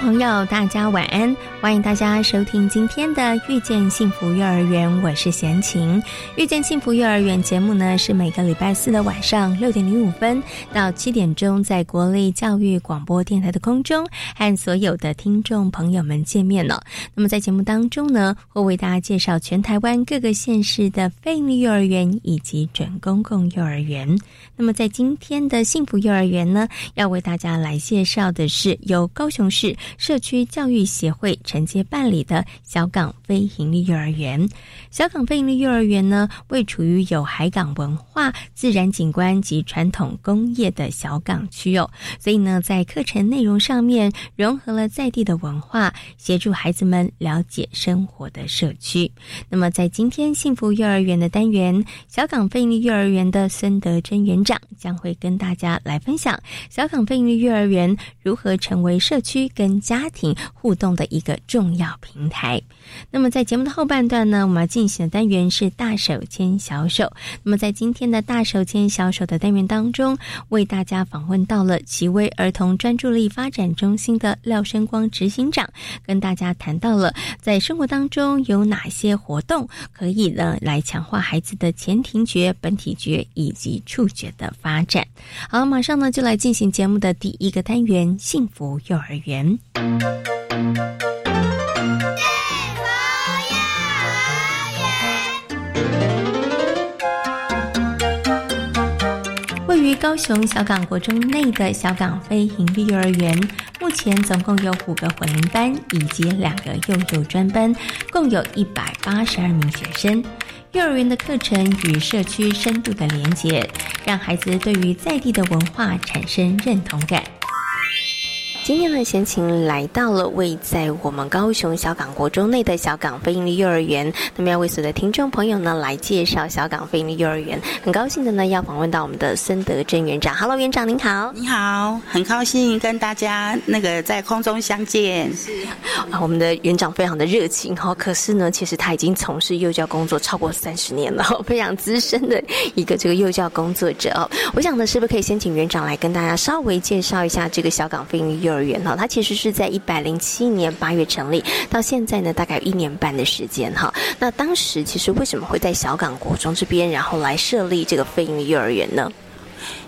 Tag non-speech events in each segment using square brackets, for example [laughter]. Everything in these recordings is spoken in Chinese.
朋友，大家晚安！欢迎大家收听今天的《遇见幸福幼儿园》，我是贤琴。《遇见幸福幼儿园》节目呢，是每个礼拜四的晚上六点零五分到七点钟，在国立教育广播电台的空中和所有的听众朋友们见面了。那么在节目当中呢，会为大家介绍全台湾各个县市的非营利幼儿园以及准公共幼儿园。那么在今天的幸福幼儿园呢，要为大家来介绍的是由高雄市。社区教育协会承接办理的小港非营利幼儿园。小港非营利幼儿园呢，位处于有海港文化、自然景观及传统工业的小港区哦，所以呢，在课程内容上面融合了在地的文化，协助孩子们了解生活的社区。那么，在今天幸福幼儿园的单元，小港非营利幼儿园的孙德珍园长将会跟大家来分享小港非营利幼儿园如何成为社区跟家庭互动的一个重要平台。那么，在节目的后半段呢，我们要进行的单元是大手牵小手。那么，在今天的大手牵小手的单元当中，为大家访问到了奇威儿童专注力发展中心的廖生光执行长，跟大家谈到了在生活当中有哪些活动可以呢来强化孩子的前庭觉、本体觉以及触觉的发展。好，马上呢就来进行节目的第一个单元——幸福幼儿园。高雄小港国中内的小港飞营利幼儿园，目前总共有五个混龄班以及两个幼幼专班，共有一百八十二名学生。幼儿园的课程与社区深度的连结，让孩子对于在地的文化产生认同感。今天呢，闲情来到了位在我们高雄小港国中内的小港飞鹰利幼儿园，那么要为所有的听众朋友呢来介绍小港飞鹰利幼儿园。很高兴的呢，要访问到我们的孙德珍园长。Hello，园长您好，你好，很高兴跟大家那个在空中相见。[laughs] 是啊，我们的园长非常的热情哈，可是呢，其实他已经从事幼教工作超过三十年了，非常资深的一个这个幼教工作者哦。我想呢，是不是可以先请园长来跟大家稍微介绍一下这个小港飞鹰幼幼儿园哈？它其实是在一百零七年八月成立，到现在呢，大概有一年半的时间哈。那当时其实为什么会在小港国中这边，然后来设立这个飞鹰幼儿园呢？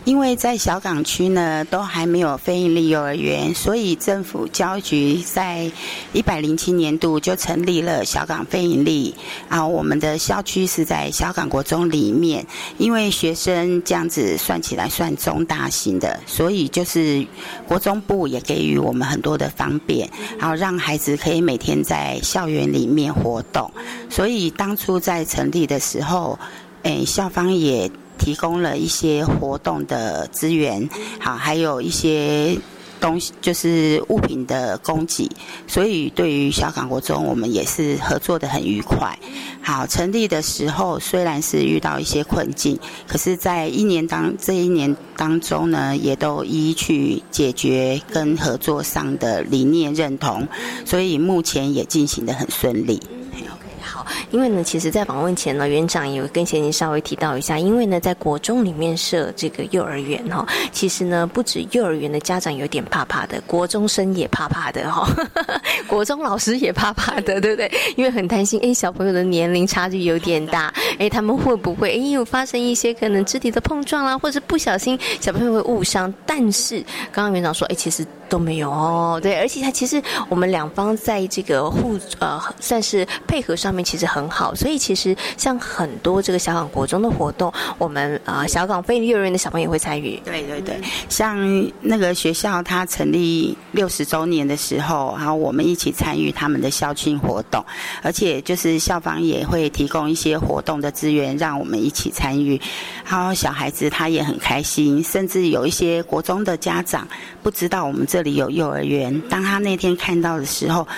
因为在小港区呢，都还没有非营利幼儿园，所以政府教育局在一百零七年度就成立了小港非营利。啊，我们的校区是在小港国中里面，因为学生这样子算起来算中大型的，所以就是国中部也给予我们很多的方便，然后让孩子可以每天在校园里面活动。所以当初在成立的时候，诶，校方也。提供了一些活动的资源，好，还有一些东西，就是物品的供给。所以，对于小港国中，我们也是合作的很愉快。好，成立的时候虽然是遇到一些困境，可是，在一年当这一年当中呢，也都一一去解决跟合作上的理念认同，所以目前也进行的很顺利。因为呢，其实，在访问前呢，园长有跟贤宁稍微提到一下，因为呢，在国中里面设这个幼儿园哈，其实呢，不止幼儿园的家长有点怕怕的，国中生也怕怕的哈，[laughs] 国中老师也怕怕的，对不对？因为很担心，哎，小朋友的年龄差距有点大，哎，他们会不会哎有发生一些可能肢体的碰撞啦，或者不小心小朋友会误伤？但是刚刚园长说，哎，其实都没有哦，对，而且他其实我们两方在这个互呃算是配合上面。其实很好。所以其实像很多这个小港国中的活动，我们啊小港非幼儿园的小朋友会参与。对对对，像那个学校它成立六十周年的时候，然后我们一起参与他们的校庆活动，而且就是校方也会提供一些活动的资源，让我们一起参与。然后小孩子他也很开心，甚至有一些国中的家长不知道我们这里有幼儿园，当他那天看到的时候。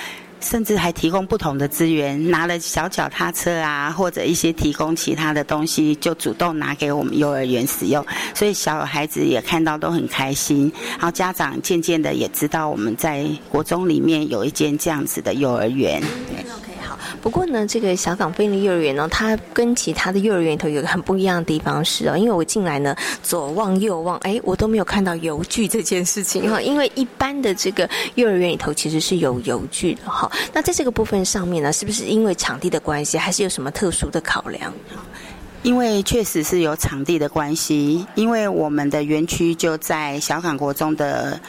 甚至还提供不同的资源，拿了小脚踏车啊，或者一些提供其他的东西，就主动拿给我们幼儿园使用。所以小孩子也看到都很开心，然后家长渐渐的也知道我们在国中里面有一间这样子的幼儿园。不过呢，这个小港菲利幼儿园呢，它跟其他的幼儿园里头有个很不一样的地方是哦，因为我进来呢，左望右望，哎，我都没有看到邮具这件事情哈。[laughs] 因为一般的这个幼儿园里头其实是有邮具的哈。那在这个部分上面呢，是不是因为场地的关系，还是有什么特殊的考量？因为确实是有场地的关系，因为我们的园区就在小港国中的。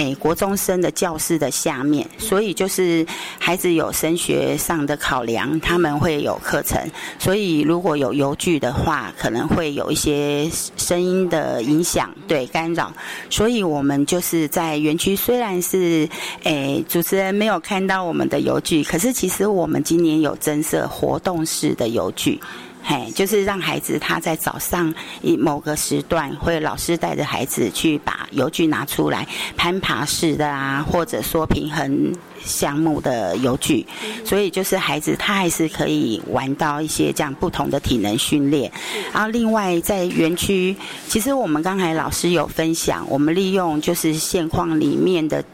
诶，国中生的教室的下面，所以就是孩子有升学上的考量，他们会有课程，所以如果有邮具的话，可能会有一些声音的影响，对干扰。所以我们就是在园区，虽然是诶主持人没有看到我们的邮具，可是其实我们今年有增设活动式的邮具。嘿，就是让孩子他在早上一某个时段，会老师带着孩子去把油锯拿出来，攀爬式的啊，或者说平衡项目的油锯，所以就是孩子他还是可以玩到一些这样不同的体能训练。然后另外在园区，其实我们刚才老师有分享，我们利用就是现况里面的。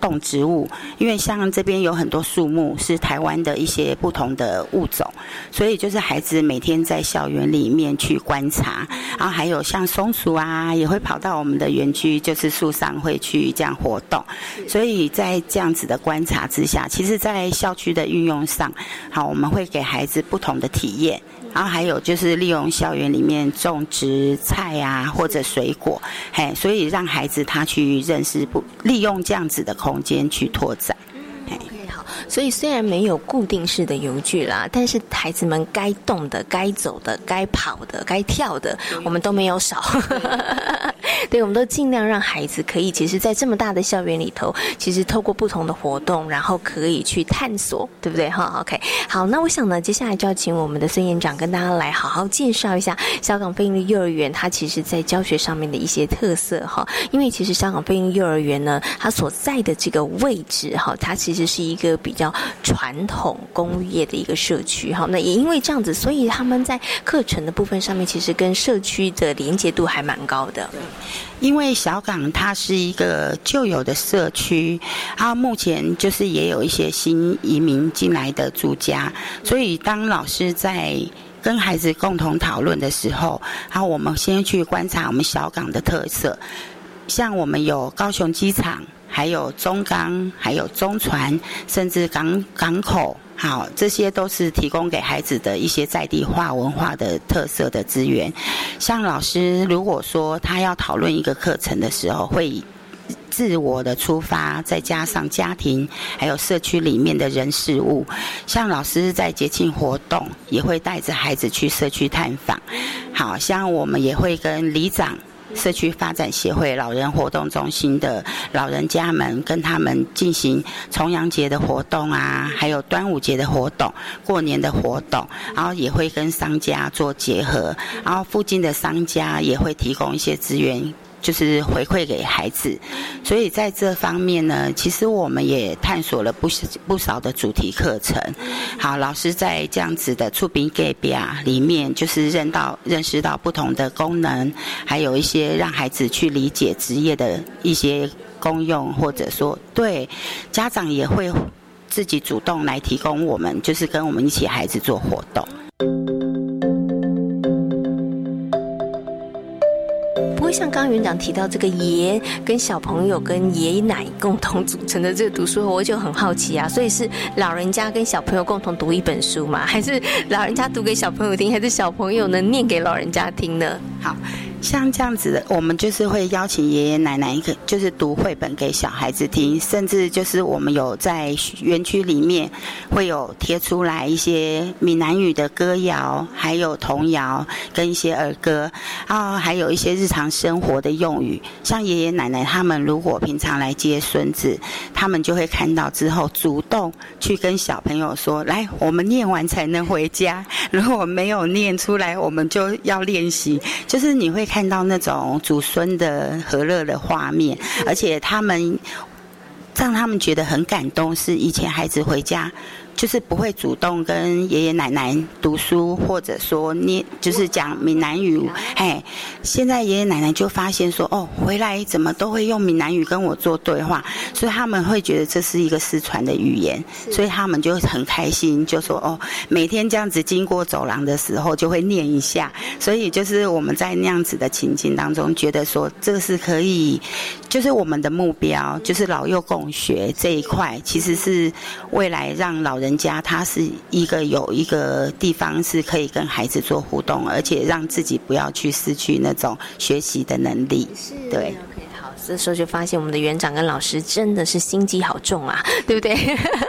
动植物，因为像这边有很多树木是台湾的一些不同的物种，所以就是孩子每天在校园里面去观察，然后还有像松鼠啊，也会跑到我们的园区，就是树上会去这样活动，所以在这样子的观察之下，其实，在校区的运用上，好，我们会给孩子不同的体验。然后还有就是利用校园里面种植菜啊，或者水果，嘿，所以让孩子他去认识不利用这样子的空间去拓展。所以虽然没有固定式的游具啦，但是孩子们该动的、该走的、该跑的、该跳的，我们都没有少。[laughs] 对，我们都尽量让孩子可以，其实，在这么大的校园里头，其实透过不同的活动，然后可以去探索，对不对？哈，OK，好，那我想呢，接下来就要请我们的孙园长跟大家来好好介绍一下香港飞鹰幼儿园，它其实在教学上面的一些特色哈。因为其实香港飞鹰幼儿园呢，它所在的这个位置哈，它其实是一个比较传统工业的一个社区哈。那也因为这样子，所以他们在课程的部分上面，其实跟社区的连接度还蛮高的。因为小港它是一个旧有的社区，它目前就是也有一些新移民进来的住家，所以当老师在跟孩子共同讨论的时候，然后我们先去观察我们小港的特色，像我们有高雄机场，还有中港，还有中船，甚至港港口。好，这些都是提供给孩子的一些在地化文化的特色的资源。像老师如果说他要讨论一个课程的时候，会自我的出发，再加上家庭还有社区里面的人事物。像老师在节庆活动，也会带着孩子去社区探访。好像我们也会跟里长。社区发展协会老人活动中心的老人家们，跟他们进行重阳节的活动啊，还有端午节的活动、过年的活动，然后也会跟商家做结合，然后附近的商家也会提供一些资源。就是回馈给孩子，所以在这方面呢，其实我们也探索了不少不少的主题课程。好，老师在这样子的触屏 g a 啊里面，就是认到认识到不同的功能，还有一些让孩子去理解职业的一些功用，或者说对家长也会自己主动来提供我们，就是跟我们一起孩子做活动。像刚园长提到这个爷跟小朋友跟爷爷奶共同组成的这个读书，我就很好奇啊。所以是老人家跟小朋友共同读一本书吗？还是老人家读给小朋友听，还是小朋友能念给老人家听呢？好。像这样子的，我们就是会邀请爷爷奶奶一个，就是读绘本给小孩子听，甚至就是我们有在园区里面会有贴出来一些闽南语的歌谣，还有童谣跟一些儿歌，啊，还有一些日常生活的用语。像爷爷奶奶他们如果平常来接孙子，他们就会看到之后主动去跟小朋友说：“来，我们念完才能回家。如果没有念出来，我们就要练习。”就是你会看到那种祖孙的和乐的画面，而且他们让他们觉得很感动。是以前孩子回家。就是不会主动跟爷爷奶奶读书，或者说念，就是讲闽南语。哎，现在爷爷奶奶就发现说，哦，回来怎么都会用闽南语跟我做对话，所以他们会觉得这是一个失传的语言，所以他们就很开心，就说哦，每天这样子经过走廊的时候就会念一下。所以就是我们在那样子的情境当中，觉得说这个是可以，就是我们的目标，就是老幼共学这一块，其实是未来让老人。人家他是一个有一个地方是可以跟孩子做互动，而且让自己不要去失去那种学习的能力。对。这时候就发现我们的园长跟老师真的是心机好重啊，对不对？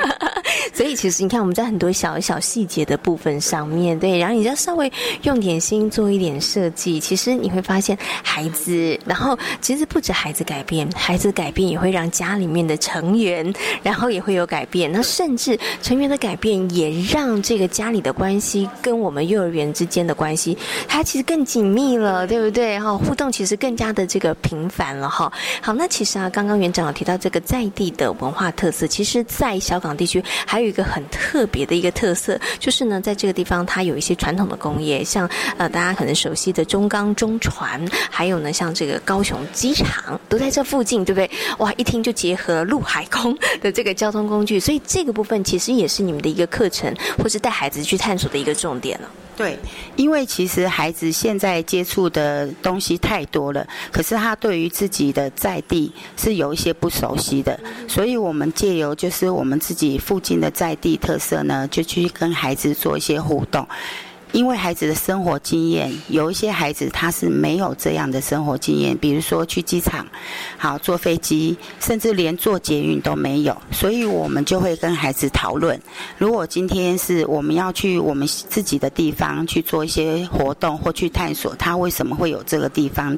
[laughs] 所以其实你看，我们在很多小小细节的部分上面对，然后你要稍微用点心做一点设计，其实你会发现孩子，然后其实不止孩子改变，孩子改变也会让家里面的成员，然后也会有改变。那甚至成员的改变也让这个家里的关系跟我们幼儿园之间的关系，它其实更紧密了，对不对？哈，互动其实更加的这个频繁了哈。好，那其实啊，刚刚园长有提到这个在地的文化特色，其实，在小港地区还有一个很特别的一个特色，就是呢，在这个地方它有一些传统的工业，像呃大家可能熟悉的中钢中船，还有呢像这个高雄机场都在这附近，对不对？哇，一听就结合陆海空 [laughs] 的这个交通工具，所以这个部分其实也是你们的一个课程，或是带孩子去探索的一个重点了。对，因为其实孩子现在接触的东西太多了，可是他对于自己的在地是有一些不熟悉的，所以我们借由就是我们自己附近的在地特色呢，就去跟孩子做一些互动。因为孩子的生活经验，有一些孩子他是没有这样的生活经验，比如说去机场，好坐飞机，甚至连坐捷运都没有，所以我们就会跟孩子讨论，如果今天是我们要去我们自己的地方去做一些活动或去探索，他为什么会有这个地方，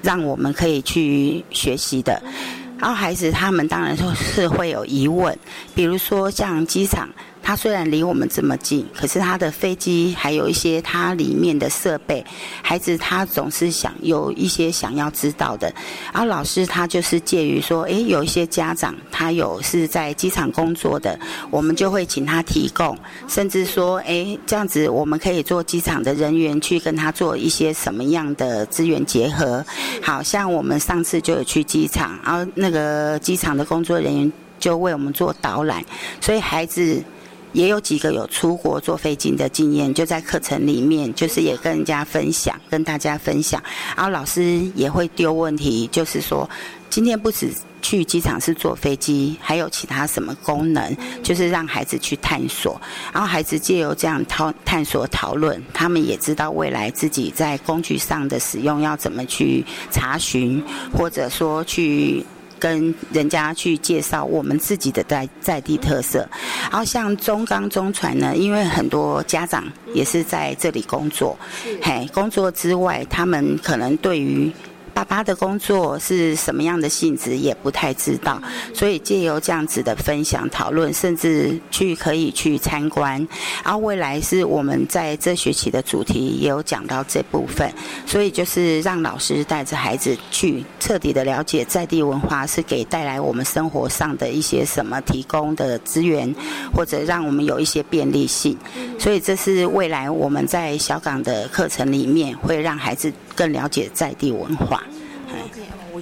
让我们可以去学习的，然后孩子他们当然说是会有疑问，比如说像机场。它虽然离我们这么近，可是它的飞机还有一些它里面的设备，孩子他总是想有一些想要知道的。然后老师他就是介于说，诶，有一些家长他有是在机场工作的，我们就会请他提供，甚至说，诶，这样子我们可以做机场的人员去跟他做一些什么样的资源结合。好像我们上次就有去机场，然后那个机场的工作人员就为我们做导览，所以孩子。也有几个有出国坐飞机的经验，就在课程里面，就是也跟人家分享，跟大家分享。然后老师也会丢问题，就是说，今天不止去机场是坐飞机，还有其他什么功能，就是让孩子去探索。然后孩子借由这样讨探索讨论，他们也知道未来自己在工具上的使用要怎么去查询，或者说去。跟人家去介绍我们自己的在在地特色，然后像中钢中船呢，因为很多家长也是在这里工作，嘿，工作之外，他们可能对于。爸爸的工作是什么样的性质也不太知道，所以借由这样子的分享讨论，甚至去可以去参观。然后未来是我们在这学期的主题也有讲到这部分，所以就是让老师带着孩子去彻底的了解在地文化是给带来我们生活上的一些什么提供的资源，或者让我们有一些便利性。所以这是未来我们在小港的课程里面会让孩子更了解在地文化。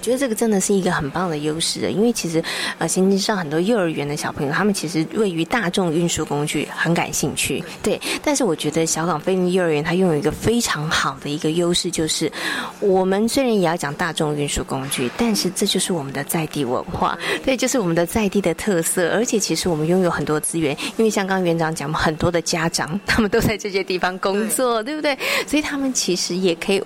觉得这个真的是一个很棒的优势，因为其实，呃，行进上很多幼儿园的小朋友，他们其实对于大众运输工具很感兴趣，对。但是我觉得小港飞鹰幼儿园它拥有一个非常好的一个优势，就是我们虽然也要讲大众运输工具，但是这就是我们的在地文化，对，就是我们的在地的特色。而且其实我们拥有很多资源，因为像刚刚园长讲，很多的家长他们都在这些地方工作，对不对？所以他们其实也可以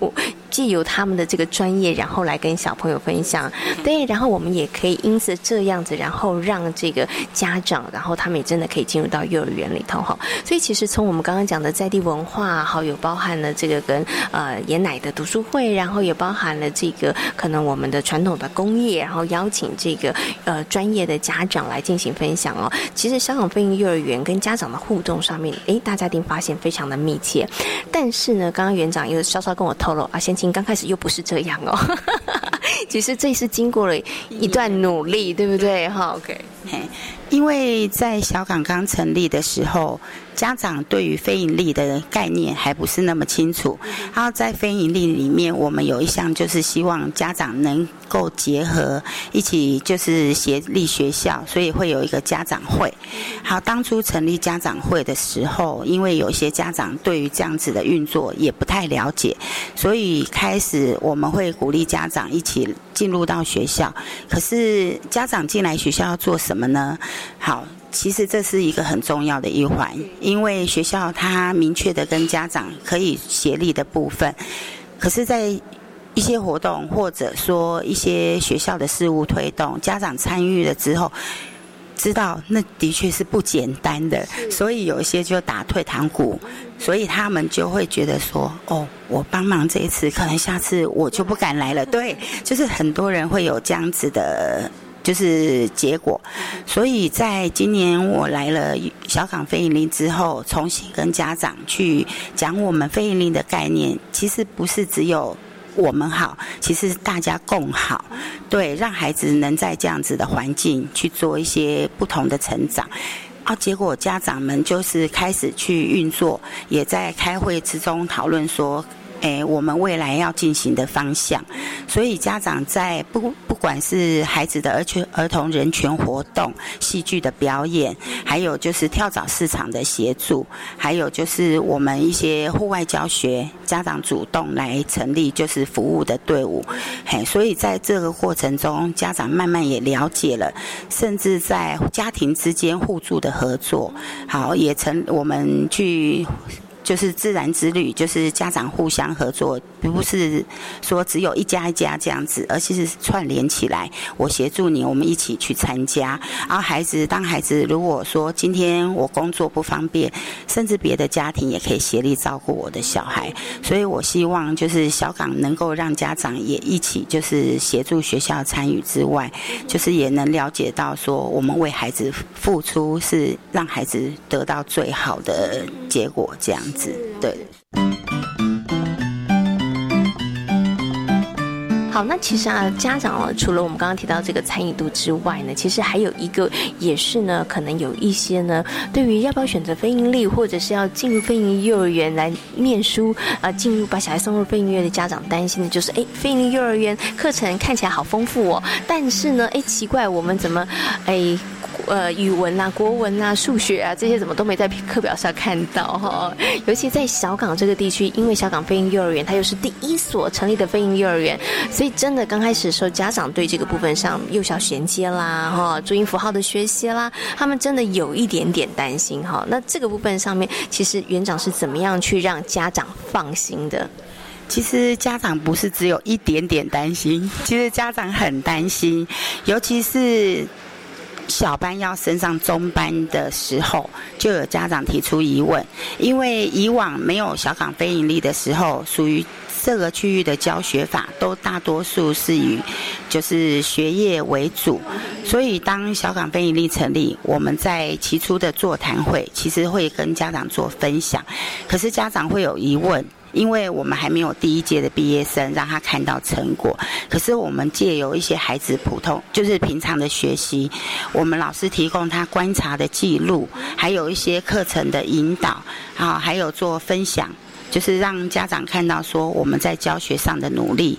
借由他们的这个专业，然后来跟小朋友。分享。对，然后我们也可以因此这样子，然后让这个家长，然后他们也真的可以进入到幼儿园里头哈。所以其实从我们刚刚讲的在地文化，好有包含了这个跟呃爷奶的读书会，然后也包含了这个可能我们的传统的工业，然后邀请这个呃专业的家长来进行分享哦。其实香港飞鹰幼儿园跟家长的互动上面，哎，大家一定发现非常的密切。但是呢，刚刚园长又稍稍跟我透露啊，先青刚开始又不是这样哦。其实这是经过了一段努力，对不对？哈，OK。因为在小港刚成立的时候，家长对于非盈利的概念还不是那么清楚。然后在非盈利里面，我们有一项就是希望家长能够结合一起，就是协力学校，所以会有一个家长会。好，当初成立家长会的时候，因为有些家长对于这样子的运作也不太了解，所以开始我们会鼓励家长一起进入到学校。可是家长进来学校要做什么呢？好，其实这是一个很重要的一环，因为学校它明确的跟家长可以协力的部分，可是，在一些活动或者说一些学校的事务推动，家长参与了之后，知道那的确是不简单的，所以有一些就打退堂鼓，所以他们就会觉得说，哦，我帮忙这一次，可能下次我就不敢来了。对，就是很多人会有这样子的。就是结果，所以在今年我来了小港飞盈林之后，重新跟家长去讲我们飞盈林的概念，其实不是只有我们好，其实大家共好，对，让孩子能在这样子的环境去做一些不同的成长，啊，结果家长们就是开始去运作，也在开会之中讨论说。诶，我们未来要进行的方向，所以家长在不不管是孩子的儿权儿童人权活动、戏剧的表演，还有就是跳蚤市场的协助，还有就是我们一些户外教学，家长主动来成立就是服务的队伍，嘿，所以在这个过程中，家长慢慢也了解了，甚至在家庭之间互助的合作，好，也成我们去。就是自然之旅，就是家长互相合作，不是说只有一家一家这样子，而是串联起来，我协助你，我们一起去参加。然后孩子，当孩子如果说今天我工作不方便，甚至别的家庭也可以协力照顾我的小孩。所以我希望就是小港能够让家长也一起就是协助学校参与之外，就是也能了解到说我们为孩子付出是让孩子得到最好的结果这样。对。好，那其实啊，家长啊，除了我们刚刚提到这个参与度之外呢，其实还有一个也是呢，可能有一些呢，对于要不要选择非盈利，或者是要进入非盈利幼儿园来念书啊，进入把小孩送入非盈利的家长担心的就是，哎，非盈利幼儿园课程看起来好丰富哦，但是呢，哎，奇怪，我们怎么，哎。呃，语文啊、国文啊、数学啊，这些怎么都没在课表上看到哈？尤其在小港这个地区，因为小港飞鹰幼儿园它又是第一所成立的飞鹰幼儿园，所以真的刚开始的时候，家长对这个部分上幼小衔接啦、哈注音符号的学习啦，他们真的有一点点担心哈。那这个部分上面，其实园长是怎么样去让家长放心的？其实家长不是只有一点点担心，其实家长很担心，尤其是。小班要升上中班的时候，就有家长提出疑问，因为以往没有小港非盈利的时候，属于这个区域的教学法都大多数是以就是学业为主，所以当小港非盈利成立，我们在起初的座谈会，其实会跟家长做分享，可是家长会有疑问。因为我们还没有第一届的毕业生让他看到成果，可是我们借由一些孩子普通就是平常的学习，我们老师提供他观察的记录，还有一些课程的引导，啊，还有做分享，就是让家长看到说我们在教学上的努力，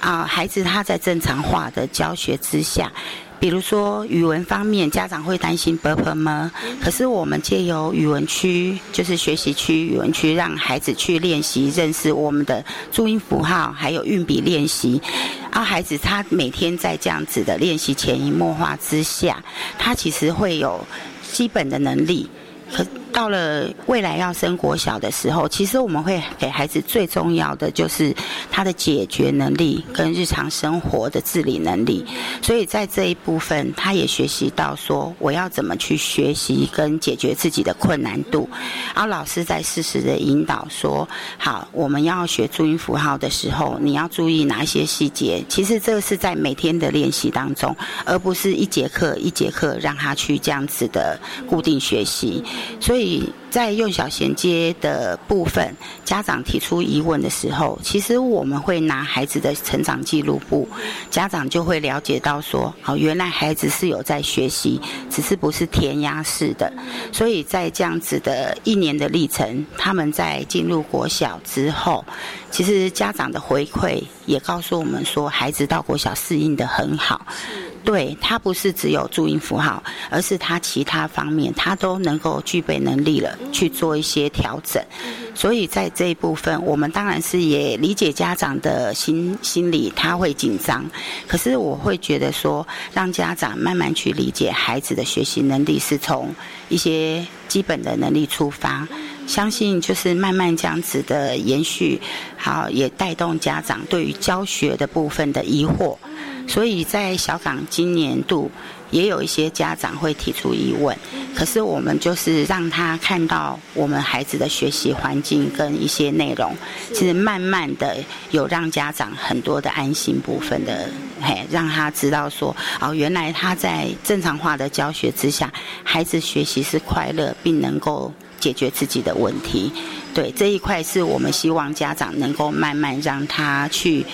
啊，孩子他在正常化的教学之下。比如说语文方面，家长会担心 b p 吗？可是我们借由语文区，就是学习区语文区，让孩子去练习认识我们的注音符号，还有运笔练习。啊，孩子他每天在这样子的练习潜移默化之下，他其实会有基本的能力。可到了未来要升国小的时候，其实我们会给孩子最重要的就是他的解决能力跟日常生活的自理能力。所以在这一部分，他也学习到说我要怎么去学习跟解决自己的困难度。然后老师在适时的引导说：好，我们要学注音符号的时候，你要注意哪一些细节？其实这个是在每天的练习当中，而不是一节课一节课让他去这样子的固定学习。所以以在幼小衔接的部分，家长提出疑问的时候，其实我们会拿孩子的成长记录簿，家长就会了解到说，哦，原来孩子是有在学习，只是不是填鸭式的。所以在这样子的一年的历程，他们在进入国小之后，其实家长的回馈也告诉我们说，孩子到国小适应的很好。对他不是只有注音符号，而是他其他方面他都能够具备能力了，去做一些调整。所以在这一部分，我们当然是也理解家长的心心理，他会紧张。可是我会觉得说，让家长慢慢去理解孩子的学习能力，是从一些基本的能力出发，相信就是慢慢这样子的延续，好也带动家长对于教学的部分的疑惑。所以在小港今年度也有一些家长会提出疑问，可是我们就是让他看到我们孩子的学习环境跟一些内容，其实慢慢的有让家长很多的安心部分的，嘿，让他知道说，哦，原来他在正常化的教学之下，孩子学习是快乐，并能够解决自己的问题。对这一块，是我们希望家长能够慢慢让他去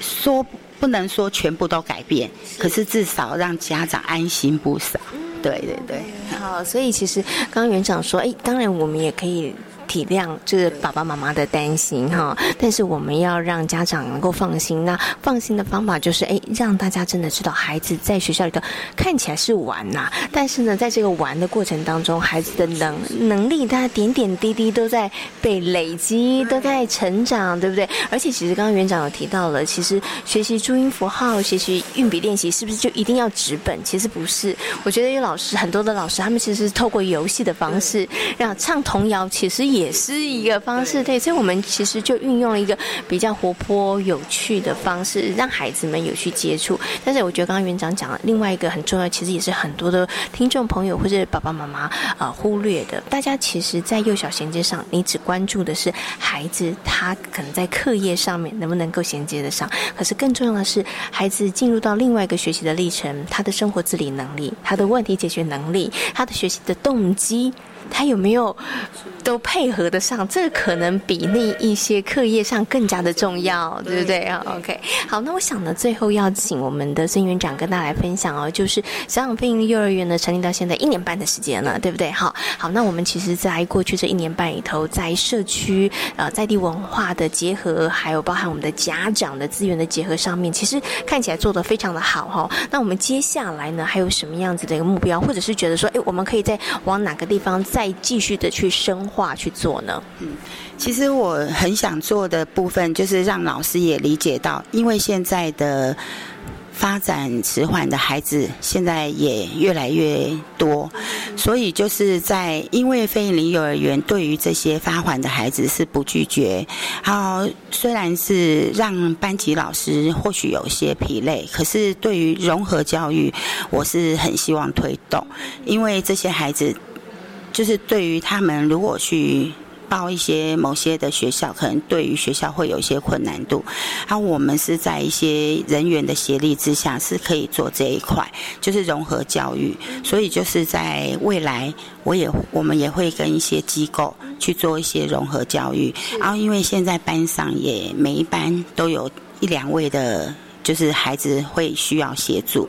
说。不能说全部都改变，可是至少让家长安心不少。对对对，好，所以其实刚刚园长说，哎，当然我们也可以。体谅就是爸爸妈妈的担心哈，但是我们要让家长能够放心。那放心的方法就是，哎，让大家真的知道孩子在学校里头看起来是玩呐，但是呢，在这个玩的过程当中，孩子的能能力，他点点滴滴都在被累积，都在成长，对不对？而且其实刚刚园长有提到了，其实学习注音符号、学习运笔练习，是不是就一定要纸本？其实不是。我觉得有老师很多的老师，他们其实是透过游戏的方式，让唱童谣，其实也。也是一个方式，对，所以我们其实就运用了一个比较活泼、有趣的方式，让孩子们有去接触。但是我觉得刚刚园长讲了另外一个很重要，其实也是很多的听众朋友或者爸爸妈妈啊忽略的。大家其实，在幼小衔接上，你只关注的是孩子他可能在课业上面能不能够衔接得上，可是更重要的是，孩子进入到另外一个学习的历程，他的生活自理能力、他的问题解决能力、他的学习的动机。他有没有都配合得上？这可能比那一些课业上更加的重要，对不对啊？OK，好，那我想呢，最后要请我们的孙园长跟大家来分享哦，就是小港飞鹰幼儿园呢成立到现在一年半的时间了，对不对？好，好，那我们其实，在过去这一年半里头，在社区呃在地文化的结合，还有包含我们的家长的资源的结合上面，其实看起来做得非常的好哈。那我们接下来呢，还有什么样子的一个目标，或者是觉得说，哎，我们可以再往哪个地方再继续的去深化去做呢？嗯，其实我很想做的部分，就是让老师也理解到，因为现在的。发展迟缓的孩子现在也越来越多，所以就是在因为非营利幼儿园对于这些发缓的孩子是不拒绝。好，虽然是让班级老师或许有些疲累，可是对于融合教育，我是很希望推动，因为这些孩子就是对于他们如果去。报一些某些的学校，可能对于学校会有一些困难度。啊，我们是在一些人员的协力之下，是可以做这一块，就是融合教育。所以就是在未来，我也我们也会跟一些机构去做一些融合教育。然后，因为现在班上也每一班都有一两位的，就是孩子会需要协助。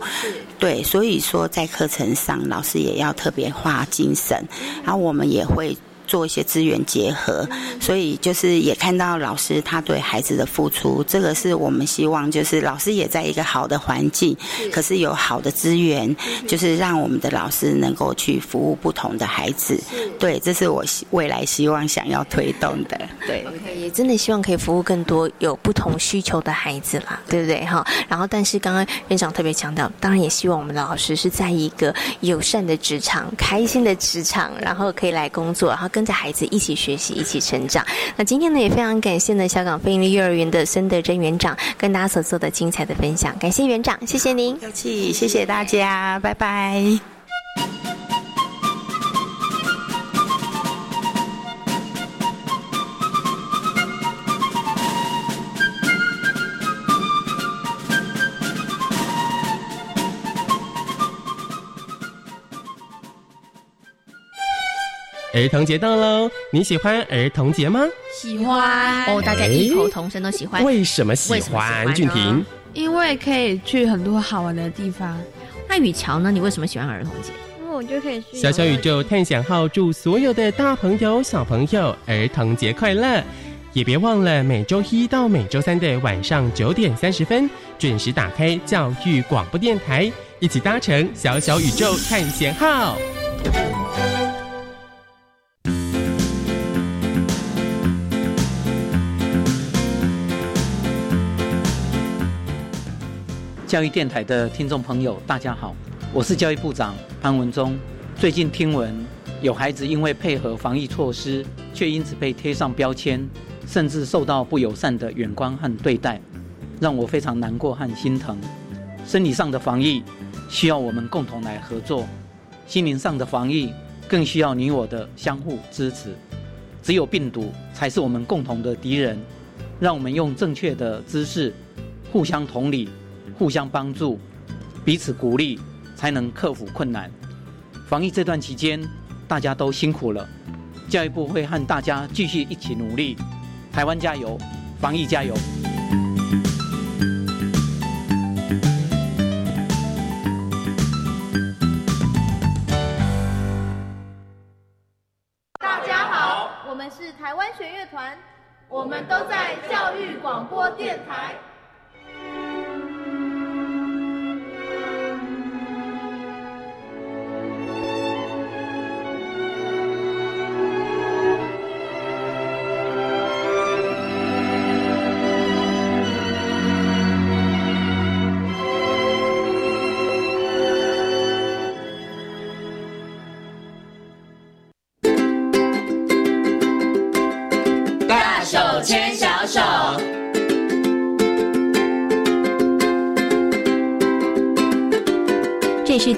对，所以说在课程上，老师也要特别花精神。然后我们也会。做一些资源结合，所以就是也看到老师他对孩子的付出，这个是我们希望就是老师也在一个好的环境，可是有好的资源，就是让我们的老师能够去服务不同的孩子。对，这是我未来希望想要推动的。对，OK，，也真的希望可以服务更多有不同需求的孩子啦，对不对哈？然后，但是刚刚院长特别强调，当然也希望我们的老师是在一个友善的职场、开心的职场，然后可以来工作，然后跟跟着孩子一起学习、一起成长。那今天呢，也非常感谢呢小港飞利幼儿园的孙德珍园长跟大家所做的精彩的分享，感谢园长，谢谢您，客气，谢谢大家，拜拜。儿童节到喽！你喜欢儿童节吗？喜欢哦，大家异口同声都喜欢。为什么喜欢？俊婷，因为可以去很多好玩的地方。那雨乔呢？你为什么喜欢儿童节？因为我就可以去小小宇宙探险号，祝所有的大朋友、小朋友儿童节快乐！也别忘了每周一到每周三的晚上九点三十分，准时打开教育广播电台，一起搭乘小小宇宙探险号。教育电台的听众朋友，大家好，我是教育部长潘文忠。最近听闻有孩子因为配合防疫措施，却因此被贴上标签，甚至受到不友善的眼光和对待，让我非常难过和心疼。生理上的防疫需要我们共同来合作，心灵上的防疫更需要你我的相互支持。只有病毒才是我们共同的敌人，让我们用正确的姿势，互相同理。互相帮助，彼此鼓励，才能克服困难。防疫这段期间，大家都辛苦了。教育部会和大家继续一起努力。台湾加油，防疫加油！大家好，我们是台湾学乐团，我们都在教育广播电台。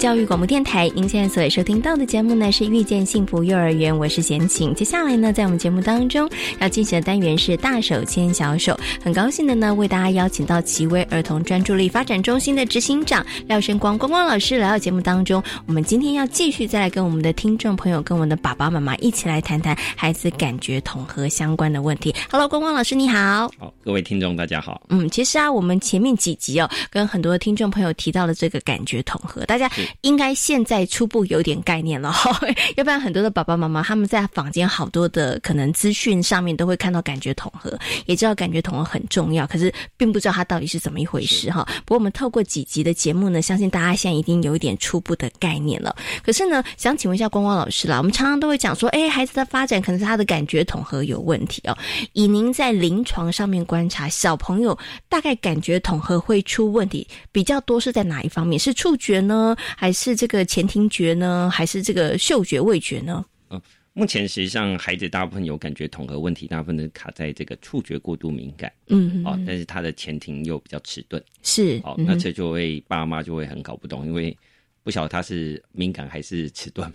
教育广播电台，您现在所收听到的节目呢是遇见幸福幼儿园，我是贤晴。接下来呢，在我们节目当中要进行的单元是大手牵小手，很高兴的呢为大家邀请到奇威儿童专注力发展中心的执行长廖生光光光老师来到节目当中。我们今天要继续再来跟我们的听众朋友、跟我们的爸爸妈妈一起来谈谈孩子感觉统合相关的问题。Hello，光光老师你好。好，各位听众大家好。嗯，其实啊，我们前面几集哦，跟很多听众朋友提到了这个感觉统合，大家。应该现在初步有点概念了哈，[laughs] 要不然很多的爸爸妈妈他们在坊间好多的可能资讯上面都会看到感觉统合，也知道感觉统合很重要，可是并不知道它到底是怎么一回事哈。不过我们透过几集的节目呢，相信大家现在一定有一点初步的概念了。可是呢，想请问一下光光老师啦，我们常常都会讲说，哎，孩子的发展可能是他的感觉统合有问题哦。以您在临床上面观察，小朋友大概感觉统合会出问题比较多是在哪一方面？是触觉呢，还是？是这个前庭觉呢，还是这个嗅觉味觉呢？嗯，目前实际上孩子大部分有感觉统合问题，大部分都卡在这个触觉过度敏感，嗯，哦，但是他的前庭又比较迟钝，是，哦，那这就会爸妈就会很搞不懂，因为不晓得他是敏感还是迟钝。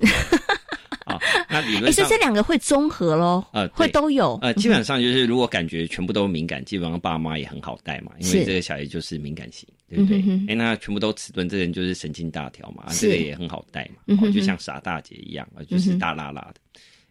啊，[laughs] 那理论上，是这两个会综合喽？呃，会都有。呃，基本上就是如果感觉全部都敏感，基本上爸妈也很好带嘛，因为这个小孩就是敏感型，对不对？哎，那全部都迟钝，这人就是神经大条嘛，这个也很好带嘛，哦就像傻大姐一样，就是大拉拉的。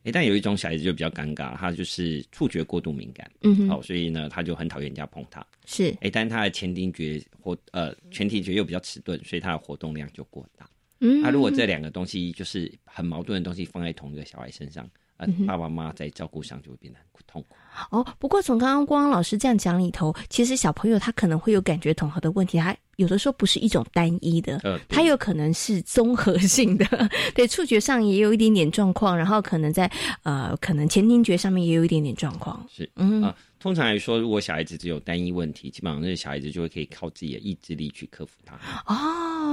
哎，但有一种小孩子就比较尴尬，他就是触觉过度敏感，嗯哼，好，所以呢，他就很讨厌人家碰他。是，哎，但他的前庭觉或呃前庭觉又比较迟钝，所以他的活动量就过大。嗯，那如果这两个东西就是很矛盾的东西放在同一个小孩身上，呃，爸爸妈妈在照顾上就会变得很痛苦。哦，不过从刚刚光光老师这样讲里头，其实小朋友他可能会有感觉统合的问题，他有的时候不是一种单一的，呃，他有可能是综合性的，[laughs] 对，触觉上也有一点点状况，然后可能在呃，可能前听觉上面也有一点点状况，是，嗯啊。通常来说，如果小孩子只有单一问题，基本上那个小孩子就会可以靠自己的意志力去克服它。哦，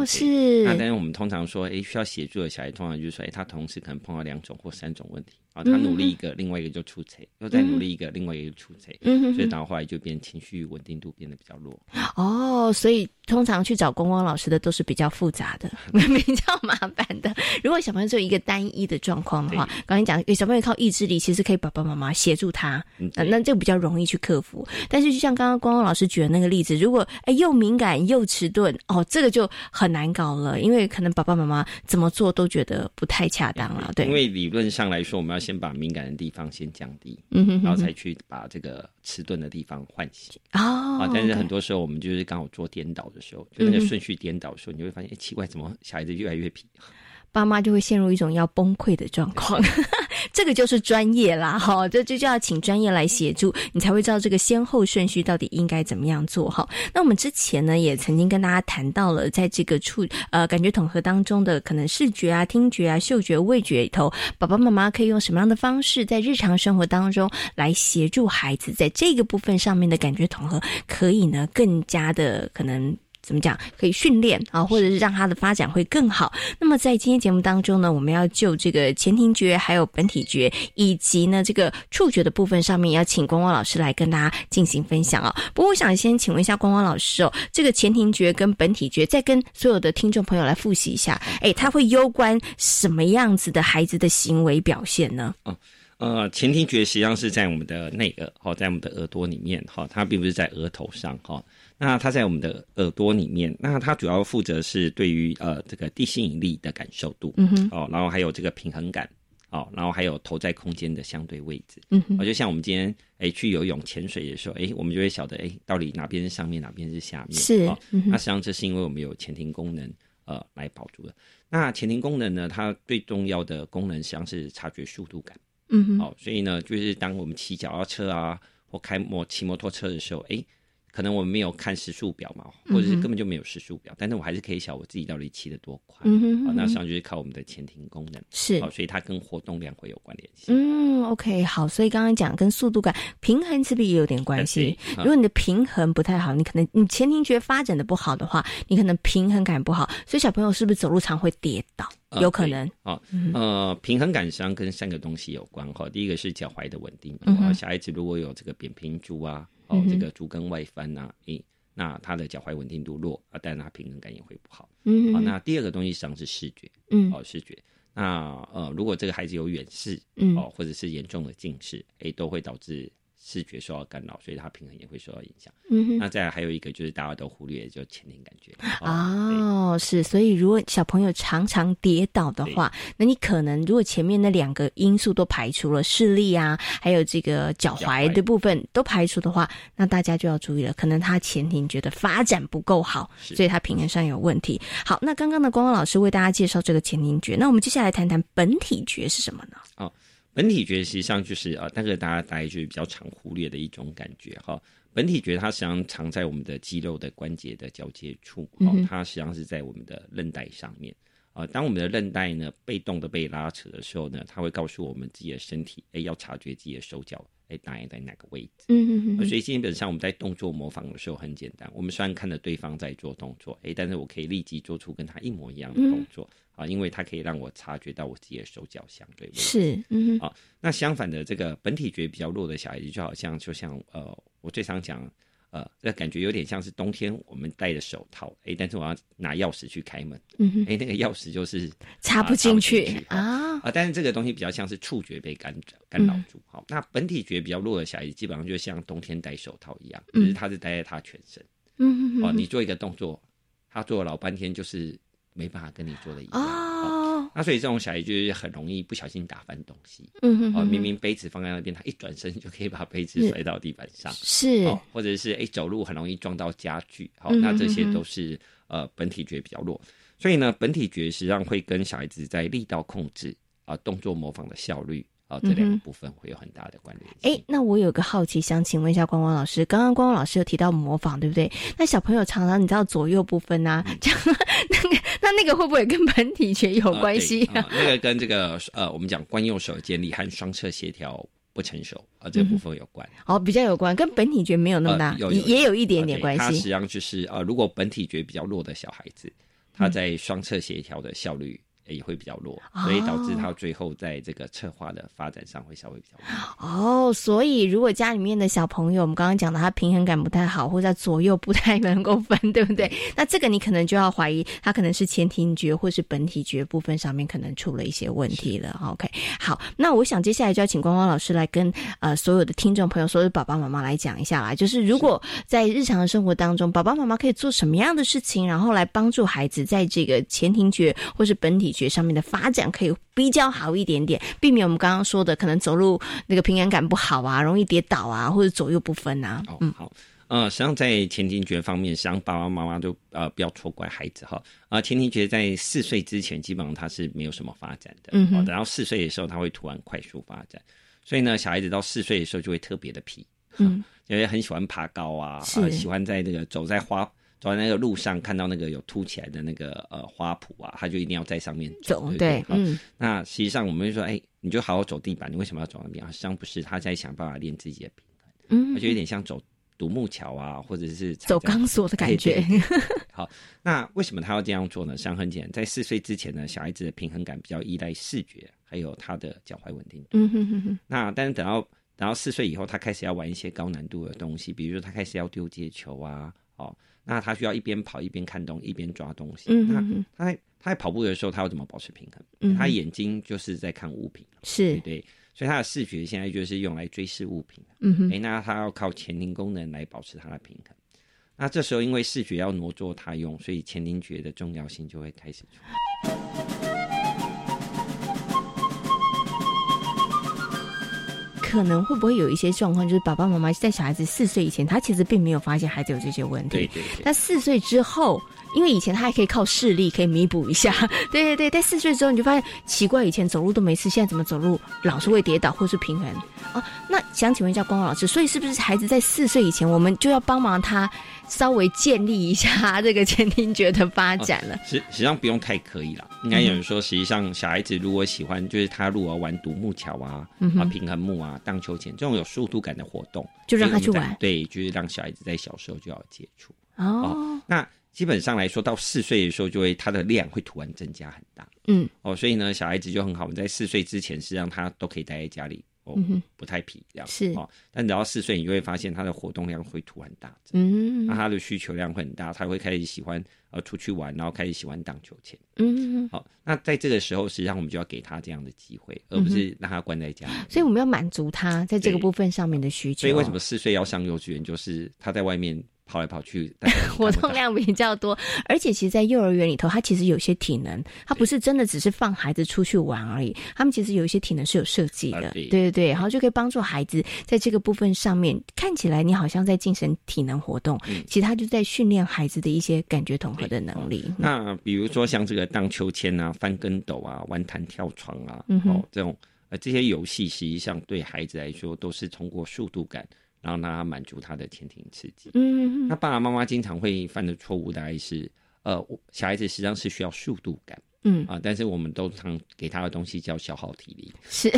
是。那但是我们通常说，哎，需要协助的小孩，通常就是说，哎，他同时可能碰到两种或三种问题。啊，他努力一个，另外一个就出彩；又再努力一个，另外一个就出彩。嗯，所以到后来就变情绪稳定度变得比较弱。[gasps] 哦，所以通常去找光光老师的都是比较复杂的、[laughs] 比较麻烦的。如果小朋友只有一个单一的状况的话，刚才讲小朋友靠意志力，其实可以爸爸妈妈协助他，那这个比较容易去克服。但是就像刚刚光光老师举的那个例子，如果哎又敏感又迟钝，哦，这个就很难搞了，因为可能爸爸妈妈怎么做都觉得不太恰当了。对，因为理论上来说，我们要。先把敏感的地方先降低，嗯哼，然后才去把这个迟钝的地方唤醒。哦。啊，但是很多时候我们就是刚好做颠倒的时候，就那个顺序颠倒的时候，你就会发现，哎，奇怪，怎么小孩子越来越皮？爸妈就会陷入一种要崩溃的状况，这个就是专业啦，哈，这这就要请专业来协助，你才会知道这个先后顺序到底应该怎么样做哈。那我们之前呢，也曾经跟大家谈到了，在这个触呃感觉统合当中的可能视觉啊、听觉啊、嗅觉、味觉里头，爸爸妈妈可以用什么样的方式，在日常生活当中来协助孩子在这个部分上面的感觉统合，可以呢更加的可能。怎么讲？可以训练啊，或者是让他的发展会更好。那么在今天节目当中呢，我们要就这个前庭觉、还有本体觉，以及呢这个触觉的部分上面，要请光光老师来跟大家进行分享啊。不过我想先请问一下光光老师哦，这个前庭觉跟本体觉，再跟所有的听众朋友来复习一下。哎，它会攸关什么样子的孩子的行为表现呢？嗯呃，前庭觉实际上是在我们的内耳，哈，在我们的耳朵里面，哈，它并不是在额头上，哈。那它在我们的耳朵里面，那它主要负责是对于呃这个地心引力的感受度，嗯哼，哦，然后还有这个平衡感，哦，然后还有头在空间的相对位置，嗯哼，就像我们今天哎去游泳潜水的时候，哎，我们就会晓得哎到底哪边是上面，哪边是下面，是，哦那实际上这是因为我们有前庭功能呃来保住的。那前庭功能呢，它最重要的功能实际上是察觉速度感，嗯哼，哦，所以呢，就是当我们骑脚踏车啊或开摩骑摩托车的时候，哎。可能我们没有看时速表嘛，或者是根本就没有时速表，但是我还是可以晓我自己到底骑得多快。嗯哼，那实际上就是靠我们的前庭功能，是，所以它跟活动量会有关联性。嗯，OK，好，所以刚刚讲跟速度感、平衡是不是也有点关系？如果你的平衡不太好，你可能你前庭觉发展的不好的话，你可能平衡感不好，所以小朋友是不是走路常会跌倒？有可能。哦，呃，平衡感上跟三个东西有关哈。第一个是脚踝的稳定，嗯，小孩子如果有这个扁平足啊。哦，这个足跟外翻呐，诶，那他的脚踝稳定度弱啊，但是他平衡感也会不好。嗯，好，那第二个东西实际上是视觉，嗯，哦，视觉。那呃，如果这个孩子有远视，嗯，哦，或者是严重的近视，诶，都会导致。视觉受到干扰，所以他平衡也会受到影响。嗯哼，那再来还有一个就是大家都忽略，就前庭感觉。哦，是，所以如果小朋友常常跌倒的话，那你可能如果前面那两个因素都排除了，视力啊，还有这个脚踝的部分都排除的话，那大家就要注意了，可能他前庭觉得发展不够好，所以他平衡上有问题。好，那刚刚的光光老师为大家介绍这个前庭觉，那我们接下来谈谈本体觉是什么呢？哦。本体觉实际上就是啊，那个大家大概就是比较常忽略的一种感觉哈。本体觉它实际上藏在我们的肌肉的关节的交接处，哦，它实际上是在我们的韧带上面啊。当我们的韧带呢被动的被拉扯的时候呢，它会告诉我们自己的身体，哎，要察觉自己的手脚。哎，大概在哪个位置？嗯嗯嗯。所以基本上我们在动作模仿的时候很简单。我们虽然看着对方在做动作，哎，但是我可以立即做出跟他一模一样的动作啊，因为它可以让我察觉到我自己的手脚相对位。是，嗯啊。那相反的，这个本体觉比较弱的小孩子，就好像就像呃，我最常讲。呃，那感觉有点像是冬天我们戴着手套，哎，但是我要拿钥匙去开门，嗯哎，那个钥匙就是插不进去啊啊！但是这个东西比较像是触觉被干干扰住，好，那本体觉比较弱的小孩子，基本上就像冬天戴手套一样，就是他是戴在他全身，嗯哦，你做一个动作，他做了老半天，就是没办法跟你做的一样。那所以这种小孩就是很容易不小心打翻东西，嗯哼，哦，明明杯子放在那边，他一转身就可以把杯子摔到地板上，是，哦，或者是哎走路很容易撞到家具，好，那这些都是呃本体觉比较弱。所以呢，本体觉实际上会跟小孩子在力道控制啊、动作模仿的效率。哦，这两个部分会有很大的关联。哎，那我有个好奇，想请问一下光光老师，刚刚光光老师有提到模仿，对不对？那小朋友常常你知道左右不分啊，[laughs] 这样那个那那个会不会跟本体觉有关系啊？那个跟这个呃，我们讲惯用手建立和双侧协调不成熟啊，这部分有关。哦，比较有关，跟本体觉没有那么大，也也有一点点关系。它实际上就是呃，如果本体觉比较弱的小孩子，他在双侧协调的效率。也会比较弱，所以导致他最后在这个策划的发展上会稍微比较弱。哦，所以如果家里面的小朋友，我们刚刚讲的他平衡感不太好，或者左右不太 [laughs] 能够分，对不对？那这个你可能就要怀疑他可能是前庭觉或是本体觉部分上面可能出了一些问题了。OK，好，那我想接下来就要请光光老师来跟呃所有的听众朋友，所有的爸爸妈妈来讲一下啦，就是如果在日常的生活当中，爸爸妈妈可以做什么样的事情，然后来帮助孩子在这个前庭觉或是本体。学上面的发展可以比较好一点点，避免我们刚刚说的可能走路那个平衡感不好啊，容易跌倒啊，或者左右不分啊。嗯，好，呃，实际上在前庭觉方面，实际上爸爸妈妈都呃不要错怪孩子哈。啊，前庭觉在四岁之前基本上他是没有什么发展的，嗯，等到四岁的时候他会突然快速发展，所以呢，小孩子到四岁的时候就会特别的皮，嗯，[laughs] 因为很喜欢爬高啊，啊，喜欢在这个走在花。走在那个路上，看到那个有凸起来的那个呃花圃啊，他就一定要在上面走。对，嗯。那实际上我们就说，哎，你就好好走地板，你为什么要走那边啊？实际上不是，他在想办法练自己的平衡。嗯，就有点像走独木桥啊，或者是走钢索的感觉。[laughs] 好，那为什么他要这样做呢？实际上很简单，在四岁之前呢，小孩子的平衡感比较依赖视觉，还有他的脚踝稳定度。嗯哼哼哼。那但是等到等到四岁以后，他开始要玩一些高难度的东西，比如说他开始要丢接球啊，哦。那他需要一边跑一边看东一边抓东西。嗯，那他在他在跑步的时候，他要怎么保持平衡？嗯，他眼睛就是在看物品，是对，所以他的视觉现在就是用来追视物品。嗯哼，哎，那他要靠前庭功能来保持他的平衡。那这时候因为视觉要挪作他用，所以前庭觉的重要性就会开始出可能会不会有一些状况，就是爸爸妈妈在小孩子四岁以前，他其实并没有发现孩子有这些问题。对对。但四岁之后，因为以前他还可以靠视力可以弥补一下。对 [laughs] 对对。在四岁之后，你就发现奇怪，以前走路都没事，现在怎么走路老是会跌倒或是平衡？哦，那想请问一下光光老师，所以是不是孩子在四岁以前，我们就要帮忙他？稍微建立一下这个前听觉的发展了，实实际上不用太刻意了。应该有人说，实际上小孩子如果喜欢，就是他如果玩独木桥啊、啊平衡木啊、荡秋千这种有速度感的活动，就让他去玩。对，就是让小孩子在小时候就要接触。哦，那基本上来说，到四岁的时候，就会他的量会突然增加很大。嗯，哦，所以呢，小孩子就很好。我们在四岁之前，实际上他都可以待在家里。哦，不太皮这样是哦，但等到四岁，你就会发现他的活动量会突然大增，嗯，那他的需求量会很大，他会开始喜欢呃出去玩，然后开始喜欢荡秋千，嗯，好，那在这个时候，实际上我们就要给他这样的机会，而不是让他关在家里。所以我们要满足他在这个部分上面的需求。所以为什么四岁要上幼稚园？就是他在外面。跑来跑去，[laughs] 活动量比较多，而且其实，在幼儿园里头，他其实有些体能，他不是真的只是放孩子出去玩而已，他们其实有一些体能是有设计的，对。对对，然后就可以帮助孩子在这个部分上面，看起来你好像在进行体能活动，其实他就在训练孩子的一些感觉统合的能力。那比如说像这个荡秋千啊、翻跟斗啊、玩弹跳床啊，哦，这种呃这些游戏，实际上对孩子来说都是通过速度感。然后让他满足他的前庭刺激。嗯，那爸爸妈妈经常会犯的错误大概是，呃，小孩子实际上是需要速度感。嗯啊，但是我们都常给他的东西叫消耗体力。是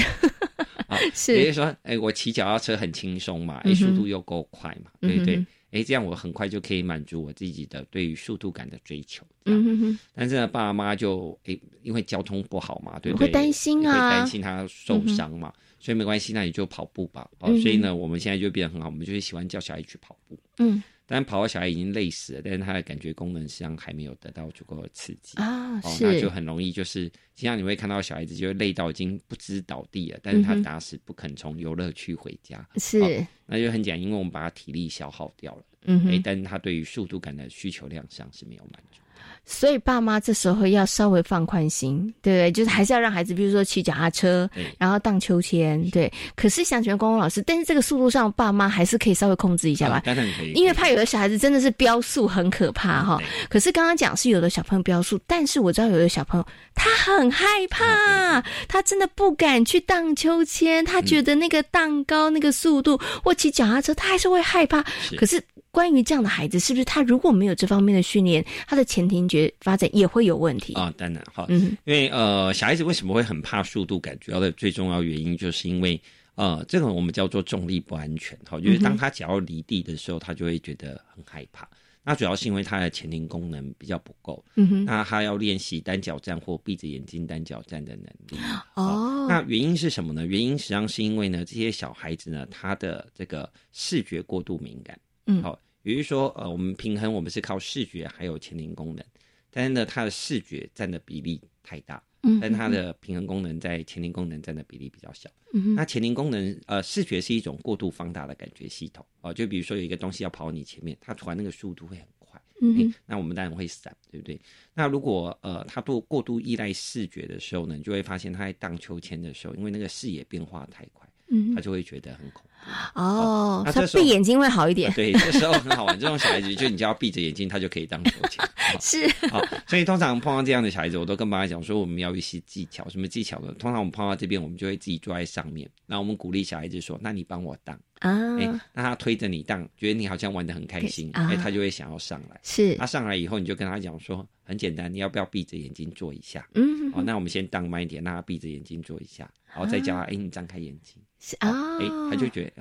啊，[laughs] 是。也就是说，哎，我骑脚踏车很轻松嘛，哎，速度又够快嘛，对对。哎，这样我很快就可以满足我自己的对于速度感的追求。嗯哼哼。但是呢，爸爸妈妈就哎，因为交通不好嘛，对不对？会担心啊，会担心他受伤嘛。所以没关系，那你就跑步吧。哦，所以呢，我们现在就变得很好，我们就是喜欢叫小孩去跑步。嗯，但跑到小孩已经累死了，但是他的感觉功能实际上还没有得到足够的刺激啊。哦，那就很容易就是，经常你会看到小孩子就累到已经不知倒地了，但是他打死不肯从游乐区回家。是，那就很简单，因为我们把他体力消耗掉了。嗯哼，哎，但是他对于速度感的需求量上是没有满足。所以爸妈这时候要稍微放宽心，对不对？就是还是要让孩子，比如说骑脚踏车，然后荡秋千，对。可是想请问光光老师，但是这个速度上，爸妈还是可以稍微控制一下吧？当然可以，因为怕有的小孩子真的是飙速很可怕哈。可是刚刚讲是有的小朋友飙速，但是我知道有的小朋友他很害怕，他真的不敢去荡秋千，他觉得那个荡高那个速度或骑脚踏车，他还是会害怕。可是。关于这样的孩子，是不是他如果没有这方面的训练，他的前庭觉发展也会有问题啊？当然，好，嗯，因为呃，小孩子为什么会很怕速度感？主要的最重要原因就是因为呃，这个我们叫做重力不安全，哈，就是当他脚要离地的时候，他就会觉得很害怕。那主要是因为他的前庭功能比较不够，嗯哼，那他要练习单脚站或闭着眼睛单脚站的能力。哦，那原因是什么呢？原因实际上是因为呢，这些小孩子呢，他的这个视觉过度敏感，嗯，好。比如说，呃，我们平衡我们是靠视觉还有前庭功能，但是呢，它的视觉占的比例太大，嗯，但它的平衡功能在前庭功能占的比例比较小。嗯那前庭功能，呃，视觉是一种过度放大的感觉系统，哦，就比如说有一个东西要跑你前面，它突然那个速度会很快，嗯，那我们当然会闪，对不对？那如果呃，它多过度依赖视觉的时候呢，你就会发现它在荡秋千的时候，因为那个视野变化太快。嗯，他就会觉得很恐怖哦。他闭眼睛会好一点。对，这时候很好玩。这种小孩子，就你只要闭着眼睛，他就可以当球签。[laughs] 是。好，所以通常碰到这样的小孩子，我都跟爸妈讲说，我们要一些技巧。什么技巧呢？通常我们碰到这边，我们就会自己坐在上面，然后我们鼓励小孩子说：“那你帮我当啊。”哎，那他推着你当，觉得你好像玩的很开心，哎，他就会想要上来。是。他上来以后，你就跟他讲说：“很简单，你要不要闭着眼睛坐一下？”嗯。好，那我们先当慢一点，让他闭着眼睛坐一下，然后再叫他：“哎，你张开眼睛。”是啊，哎，他就觉得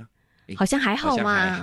好像还好嘛，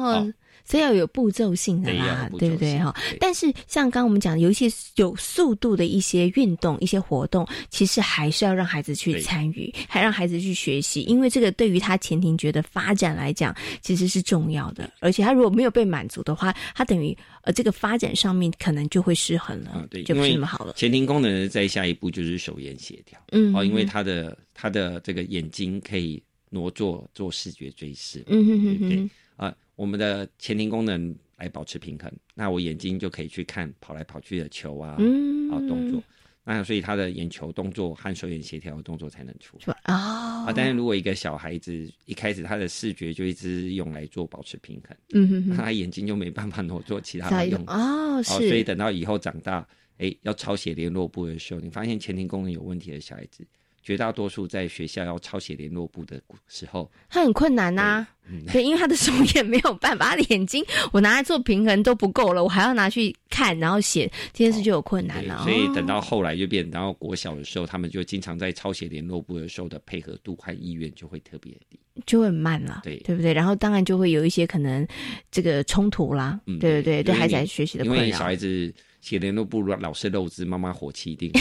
哦，所以要有步骤性的啦，对不对哈？但是像刚刚我们讲，有一些有速度的一些运动、一些活动，其实还是要让孩子去参与，还让孩子去学习，因为这个对于他前庭觉的发展来讲，其实是重要的。而且他如果没有被满足的话，他等于呃这个发展上面可能就会失衡了，对，就不是那么好了。前庭功能在下一步就是手眼协调，嗯，哦，因为他的他的这个眼睛可以。挪做做视觉追视，嗯哼哼对啊，我们的前庭功能来保持平衡，那我眼睛就可以去看跑来跑去的球啊，嗯，啊动作，那所以他的眼球动作和手眼协调的动作才能出来啊。啊，但是如果一个小孩子一开始他的视觉就一直用来做保持平衡，嗯哼哼，他眼睛就没办法挪做其他的用哦，是，所以等到以后长大，哎，要抄写联络簿的时候，你发现前庭功能有问题的小孩子。绝大多数在学校要抄写联络簿的时候，他很困难呐。对，因为他的手也没有办法，他的眼睛我拿来做平衡都不够了，我还要拿去看，然后写这件事就有困难了。所以等到后来就变，然后国小的时候，他们就经常在抄写联络簿的时候的配合度和意愿就会特别低，就会很慢了。对，对不对？然后当然就会有一些可能这个冲突啦。对对对，对孩子学习的困扰。因为小孩子写联络簿老师漏字，妈妈火气一定。[laughs]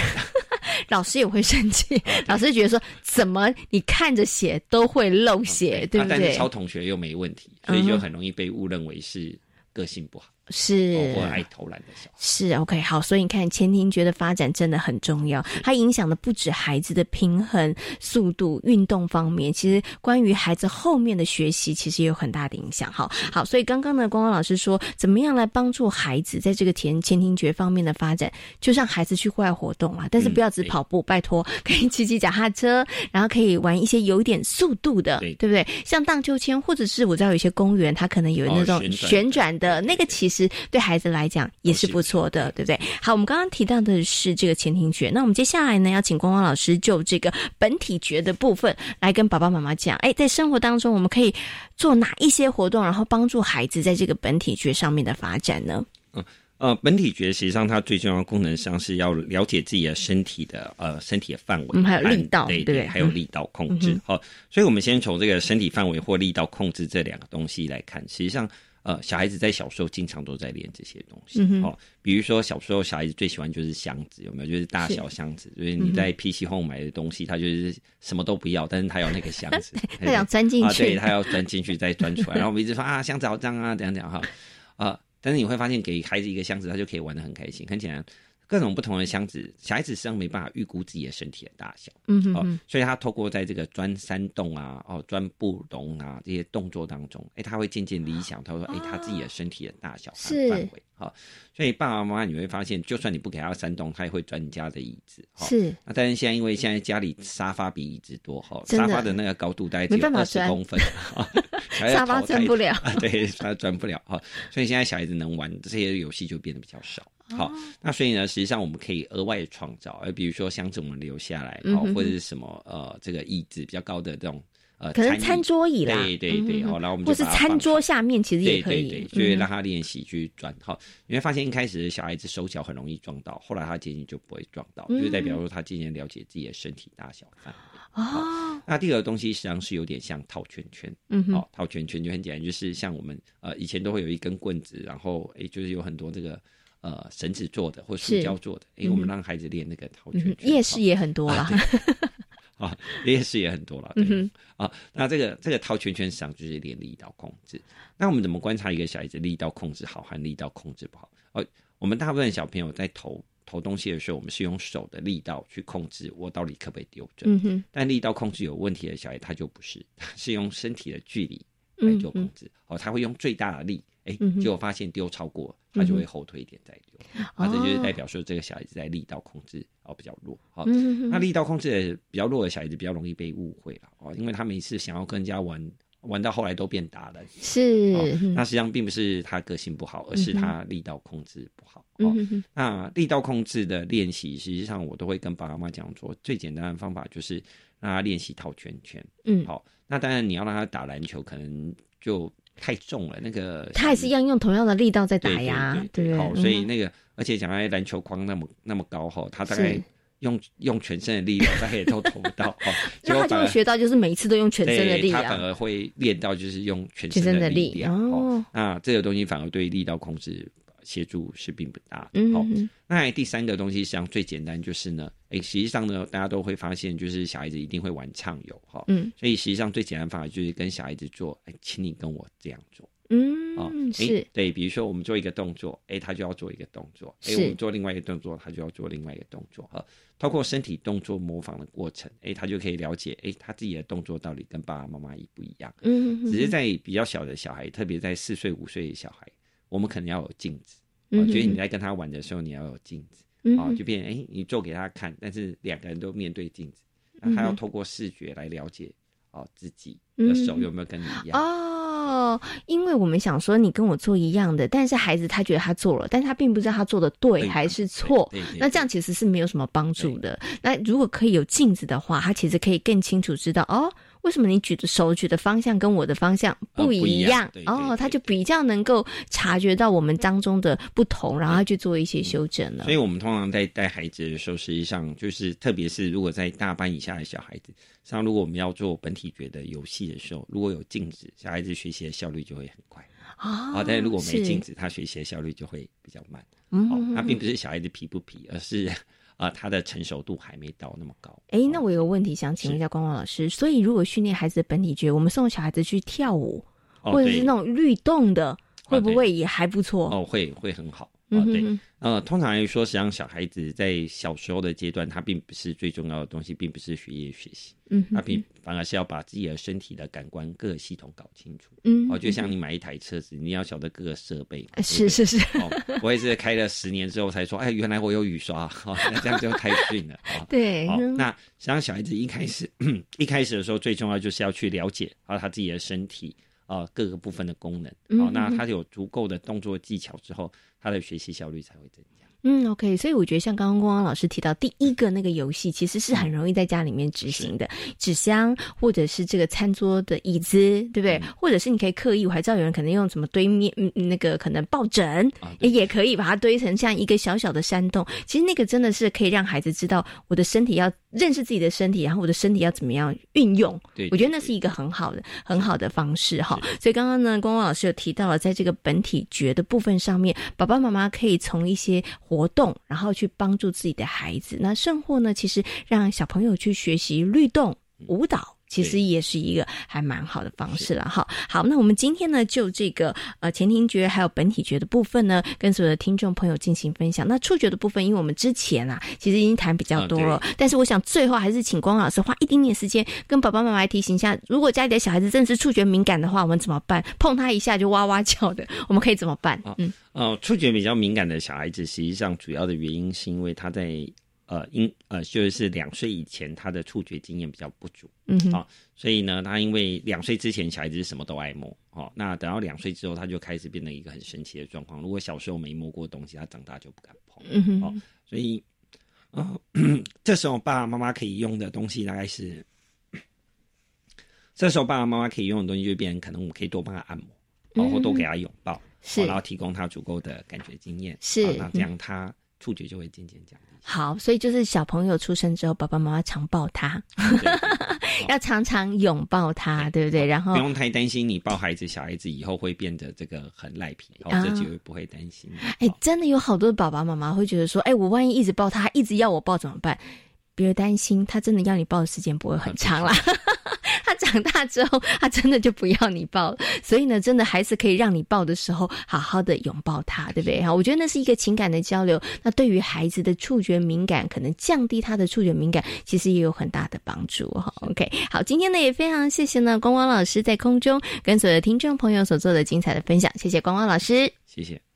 老师也会生气，老师觉得说，怎么你看着写都会漏写，对不对？但是抄同学又没问题，所以就很容易被误认为是个性不好。是。或爱偷懒的小孩。是 OK 好，所以你看前庭觉的发展真的很重要，它影响的不止孩子的平衡、速度、运动方面，其实关于孩子后面的学习，其实也有很大的影响。好，好，所以刚刚呢，光光老师说，怎么样来帮助孩子在这个前前庭觉方面的发展，就让孩子去户外活动啊，但是不要只跑步，拜托，[laughs] 可以骑骑脚踏车，然后可以玩一些有点速度的，对。不对？像荡秋千，或者是我知道有些公园，它可能有那种旋转的那个，其实对孩子来讲也是不错的，对不对？好，我们刚刚提到的是这个前庭觉，那我们接下来呢，要请光光老师就这个本体觉的部分来跟爸爸妈妈讲，哎，在生活当中我们可以做哪一些活动，然后帮助孩子在这个本体觉上面的发展呢？嗯呃，本体觉实际上它最重要的功能上是要了解自己的身体的呃身体的范围，嗯，还有力道，对对，还有力道控制。好，所以我们先从这个身体范围或力道控制这两个东西来看，实际上。呃，小孩子在小时候经常都在练这些东西哦，比如说小时候小孩子最喜欢就是箱子，有没有？就是大小箱子，所以你在 PC Home 买的东西，他就是什么都不要，但是他要那个箱子，[laughs] 他想钻进去，对他要钻进去再钻出来，然后我们一直说啊，箱子好脏啊，怎样怎样哈啊，但是你会发现给孩子一个箱子，他就可以玩的很开心，很简单。各种不同的箱子，小孩子实际上没办法预估自己的身体的大小，嗯哼，所以他透过在这个钻山洞啊、哦钻布笼啊这些动作当中，哎，他会渐渐理想，他说，哎，他自己的身体的大小和范围，好，所以爸爸妈妈你会发现，就算你不给他山洞，他也会钻你家的椅子，是。那但是现在因为现在家里沙发比椅子多，哈，沙发的那个高度大概只有二十公分，[laughs] [laughs] 沙发钻不了，对，他钻不了，哈，所以现在小孩子能玩这些游戏就变得比较少。好，那所以呢，实际上我们可以额外创造，而比如说箱子我们留下来，好，或者是什么呃，这个椅子比较高的这种呃，可能餐桌椅啦，对对对，好，然后我们或是餐桌下面其实也可以，对对，就让他练习去转。好，你会发现一开始小孩子手脚很容易撞到，后来他渐渐就不会撞到，就代表说他渐渐了解自己的身体大小范围。哦，那第二个东西实际上是有点像套圈圈，嗯哼，套圈圈就很简单，就是像我们呃以前都会有一根棍子，然后诶就是有很多这个。呃，绳子做的或塑胶做的，因为我们让孩子练那个套圈圈。夜市也很多了，[laughs] 啊，夜市也很多了。对啊，那这个这个套圈圈实际上就是练力道控制。那我们怎么观察一个小孩子力道控制好和力道控制不好？哦，我们大部分小朋友在投投东西的时候，我们是用手的力道去控制我到底可不可以丢准。嗯哼。但力道控制有问题的小孩，他就不是，他是用身体的距离来做控制。哦，他会用最大的力。哎，结果发现丢超过，他就会后退一点再丢，啊，这就是代表说这个小孩子在力道控制哦比较弱，好，那力道控制比较弱的小孩子比较容易被误会了哦，因为他每次想要跟人家玩，玩到后来都变大了，是，那实际上并不是他个性不好，而是他力道控制不好。哦，那力道控制的练习，实际上我都会跟爸爸妈妈讲说，最简单的方法就是让他练习套圈圈。嗯，好，那当然你要让他打篮球，可能就。太重了，那个他还是一样用同样的力道在打呀，对好，所以那个而且讲来篮球框那么那么高哈，他大概用用全身的力量，大概也都投不到哈。[laughs] 那他就会学到，就是每一次都用全身的力量，他反而会练到就是用全身的力量哦。那这个东西反而对力道控制。协助是并不大的，好。那第三个东西实际上最简单就是呢，哎，实际上呢，大家都会发现，就是小孩子一定会玩畅游，哈，嗯，所以实际上最简单方法就是跟小孩子做，哎，请你跟我这样做，嗯，啊，是，对，比如说我们做一个动作，哎，他就要做一个动作，哎，我们做另外一个动作，他就要做另外一个动作，哈，透过身体动作模仿的过程，哎，他就可以了解，哎，他自己的动作到底跟爸爸妈妈一不一样，嗯，只是在比较小的小孩，特别在四岁五岁的小孩，我们可能要有镜子。我觉得你在跟他玩的时候，你要有镜子，啊，就变哎，你做给他看，但是两个人都面对镜子，那他要透过视觉来了解哦自己的手有没有跟你一样哦，因为我们想说你跟我做一样的，但是孩子他觉得他做了，但是他并不知道他做的对还是错，那这样其实是没有什么帮助的。那如果可以有镜子的话，他其实可以更清楚知道哦。为什么你举的手举的方向跟我的方向不一样？哦，他就比较能够察觉到我们当中的不同，然后他去做一些修正了。所以我们通常在带孩子的时候，实际上就是，特别是如果在大班以下的小孩子，像如果我们要做本体觉的游戏的时候，如果有镜子，小孩子学习的效率就会很快啊。但是如果没镜子，他学习的效率就会比较慢。嗯，他并不是小孩子皮不皮，而是。啊，他的成熟度还没到那么高。哎，那我有个问题想请问一下光光老师，所以如果训练孩子的本体觉，我们送小孩子去跳舞，或者是那种律动的，会不会也还不错？哦，会会很好。哦，对，呃，通常来说，实际上小孩子在小时候的阶段，他并不是最重要的东西，并不是学业学习，嗯，他并反而是要把自己的身体的感官各个系统搞清楚，嗯，哦，就像你买一台车子，你要晓得各个设备，是是是，我也是开了十年之后才说，哎，原来我有雨刷，[laughs] 哦，那这样就太逊了，对，那实际上小孩子一开始 [clears throat] 一开始的时候，最重要就是要去了解啊他自己的身体。啊，各个部分的功能，好，那他有足够的动作技巧之后，他的学习效率才会增加。嗯，OK，所以我觉得像刚刚光光老师提到第一个那个游戏，其实是很容易在家里面执行的，纸箱或者是这个餐桌的椅子，对不对？或者是你可以刻意，我还知道有人可能用什么堆面，嗯，那个可能抱枕，也可以把它堆成像一个小小的山洞。其实那个真的是可以让孩子知道我的身体要认识自己的身体，然后我的身体要怎么样运用。对，我觉得那是一个很好的、很好的方式哈。所以刚刚呢，光光老师有提到了，在这个本体觉的部分上面，爸爸妈妈可以从一些活动，然后去帮助自己的孩子。那甚或呢，其实让小朋友去学习律动、舞蹈。其实也是一个还蛮好的方式了哈。好，那我们今天呢，就这个呃前庭觉还有本体觉的部分呢，跟所有的听众朋友进行分享。那触觉的部分，因为我们之前啊，其实已经谈比较多了，但是我想最后还是请光老师花一点点时间，跟爸爸妈妈提醒一下，如果家里的小孩子真是触觉敏感的话，我们怎么办？碰他一下就哇哇叫的，我们可以怎么办？嗯，哦，触觉比较敏感的小孩子，实际上主要的原因是因为他在。呃，因呃，就是两岁以前，他的触觉经验比较不足，嗯，好，所以呢，他因为两岁之前小孩子是什么都爱摸，哦，那等到两岁之后，他就开始变得一个很神奇的状况。如果小时候没摸过东西，他长大就不敢碰，嗯哼，所以，啊，[coughs] 这时候爸爸妈妈可以用的东西大概是，这时候爸爸妈妈可以用的东西就变成可能我们可以多帮他按摩，然后多给他拥抱，是，然后提供他足够的感觉经验，是，那这样他触觉就会渐渐降低。好，所以就是小朋友出生之后，爸爸妈妈常抱他，[laughs] 要常常拥抱他，对不对？然后不用太担心，你抱孩子，小孩子以后会变得这个很赖皮，然后这就不会担心。哎，真的有好多爸爸妈妈会觉得说，哎，我万一一直抱他，一直要我抱怎么办？别担心，他真的要你抱的时间不会很长啦。[laughs] [laughs] 他长大之后，他真的就不要你抱了。所以呢，真的还是可以让你抱的时候，好好的拥抱他，对不对？哈，我觉得那是一个情感的交流。那对于孩子的触觉敏感，可能降低他的触觉敏感，其实也有很大的帮助。哈，OK，好，今天呢也非常谢谢呢光光老师在空中跟所有的听众朋友所做的精彩的分享，谢谢光光老师，谢谢。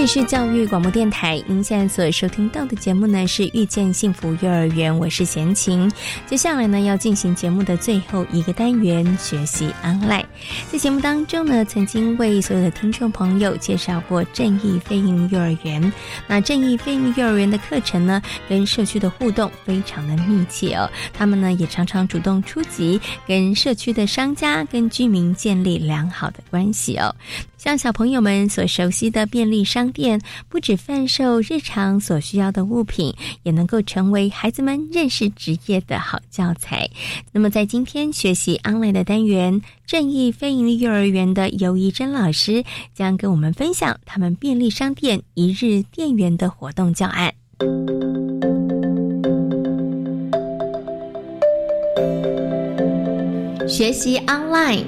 这里是教育广播电台，您现在所收听到的节目呢是遇见幸福幼儿园，我是贤琴。接下来呢要进行节目的最后一个单元——学习 online。在节目当中呢，曾经为所有的听众朋友介绍过正义飞鹰幼儿园。那正义飞鹰幼儿园的课程呢，跟社区的互动非常的密切哦。他们呢也常常主动出击，跟社区的商家、跟居民建立良好的关系哦。像小朋友们所熟悉的便利商店，不止贩售日常所需要的物品，也能够成为孩子们认识职业的好教材。那么，在今天学习 online 的单元，正义非营利幼儿园的尤怡珍老师将跟我们分享他们便利商店一日店员的活动教案。学习 online。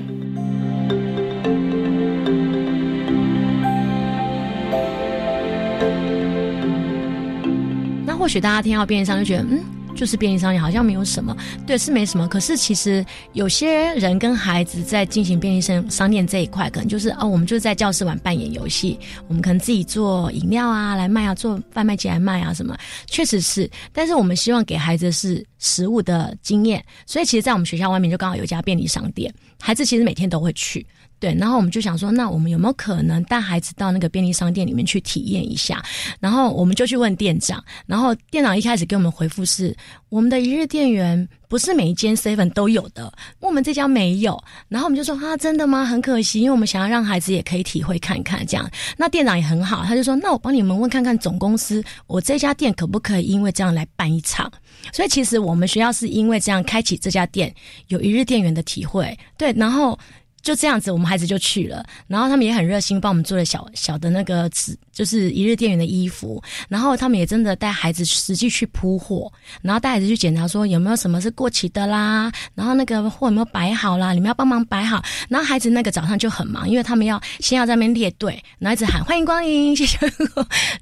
或许大家听到便利商就觉得，嗯，就是便利商店，好像没有什么。对，是没什么。可是其实有些人跟孩子在进行便利商商店这一块，可能就是哦，我们就在教室玩扮演游戏，我们可能自己做饮料啊来卖啊，做贩卖机来卖啊什么。确实是，但是我们希望给孩子是实物的经验。所以其实，在我们学校外面就刚好有一家便利商店，孩子其实每天都会去。对，然后我们就想说，那我们有没有可能带孩子到那个便利商店里面去体验一下？然后我们就去问店长，然后店长一开始给我们回复是：我们的一日店员不是每一间 seven 都有的，我们这家没有。然后我们就说啊，真的吗？很可惜，因为我们想要让孩子也可以体会看看这样。那店长也很好，他就说，那我帮你们问看看总公司，我这家店可不可以因为这样来办一场？所以其实我们学校是因为这样开启这家店，有一日店员的体会。对，然后。就这样子，我们孩子就去了，然后他们也很热心，帮我们做了小小的那个纸，就是一日店员的衣服。然后他们也真的带孩子实际去铺货，然后带孩子去检查说有没有什么是过期的啦，然后那个货有没有摆好啦，你们要帮忙摆好。然后孩子那个早上就很忙，因为他们要先要在那边列队，然后一直喊欢迎光临，[laughs] 谢谢。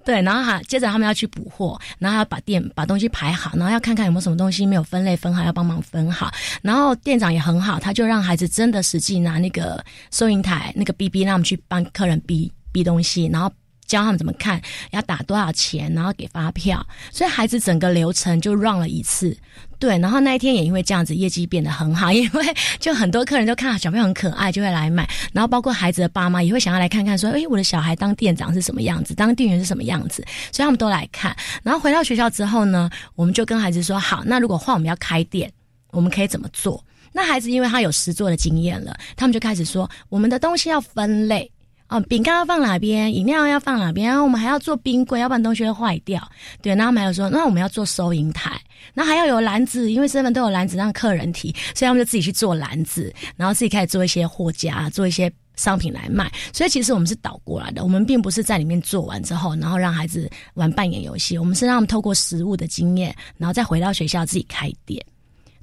对，然后哈，接着他们要去补货，然后要把店把东西排好，然后要看看有没有什么东西没有分类分好，要帮忙分好。然后店长也很好，他就让孩子真的实际拿那。个收银台那个 B B，让我们去帮客人 B B 东西，然后教他们怎么看，要打多少钱，然后给发票。所以孩子整个流程就 run 了一次，对。然后那一天也因为这样子，业绩变得很好，[laughs] 因为就很多客人都看到小朋友很可爱，就会来买。然后包括孩子的爸妈也会想要来看看，说：“哎，我的小孩当店长是什么样子，当店员是什么样子。”所以他们都来看。然后回到学校之后呢，我们就跟孩子说：“好，那如果换我们要开店，我们可以怎么做？”那孩子因为他有实做的经验了，他们就开始说：我们的东西要分类啊，饼干要放哪边，饮料要放哪边，然后我们还要做冰柜，要不然东西会坏掉。对，然后还有说，那我们要做收银台，那还要有篮子，因为身份都有篮子让客人提，所以他们就自己去做篮子，然后自己开始做一些货架，做一些商品来卖，所以其实我们是倒过来的。我们并不是在里面做完之后，然后让孩子玩扮演游戏，我们是让他们透过实物的经验，然后再回到学校自己开店。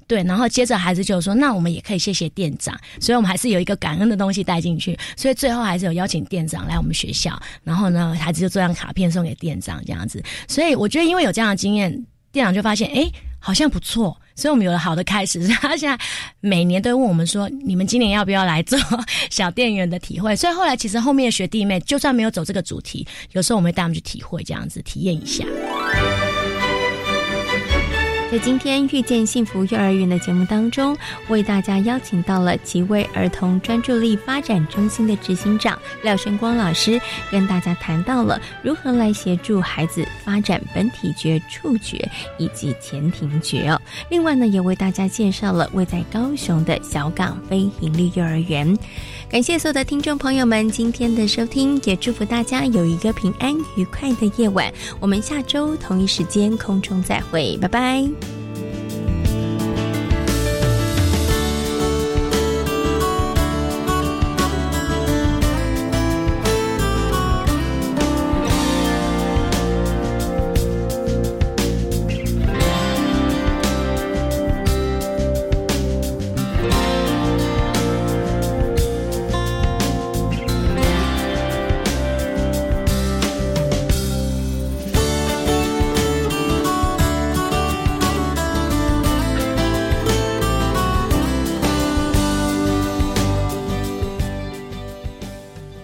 对，然后接着孩子就说：“那我们也可以谢谢店长。”所以，我们还是有一个感恩的东西带进去。所以最后还是有邀请店长来我们学校，然后呢，孩子就做张卡片送给店长这样子。所以我觉得，因为有这样的经验，店长就发现，哎，好像不错。所以我们有了好的开始，他现在每年都问我们说：“你们今年要不要来做 [laughs] 小店员的体会？”所以后来其实后面的学弟妹就算没有走这个主题，有时候我们会带他们去体会，这样子体验一下。在今天遇见幸福幼儿园的节目当中，为大家邀请到了几位儿童专注力发展中心的执行长廖生光老师，跟大家谈到了如何来协助孩子发展本体觉、触觉以及前庭觉哦。另外呢，也为大家介绍了位在高雄的小港非营利幼儿园。感谢所有的听众朋友们今天的收听，也祝福大家有一个平安愉快的夜晚。我们下周同一时间空中再会，拜拜。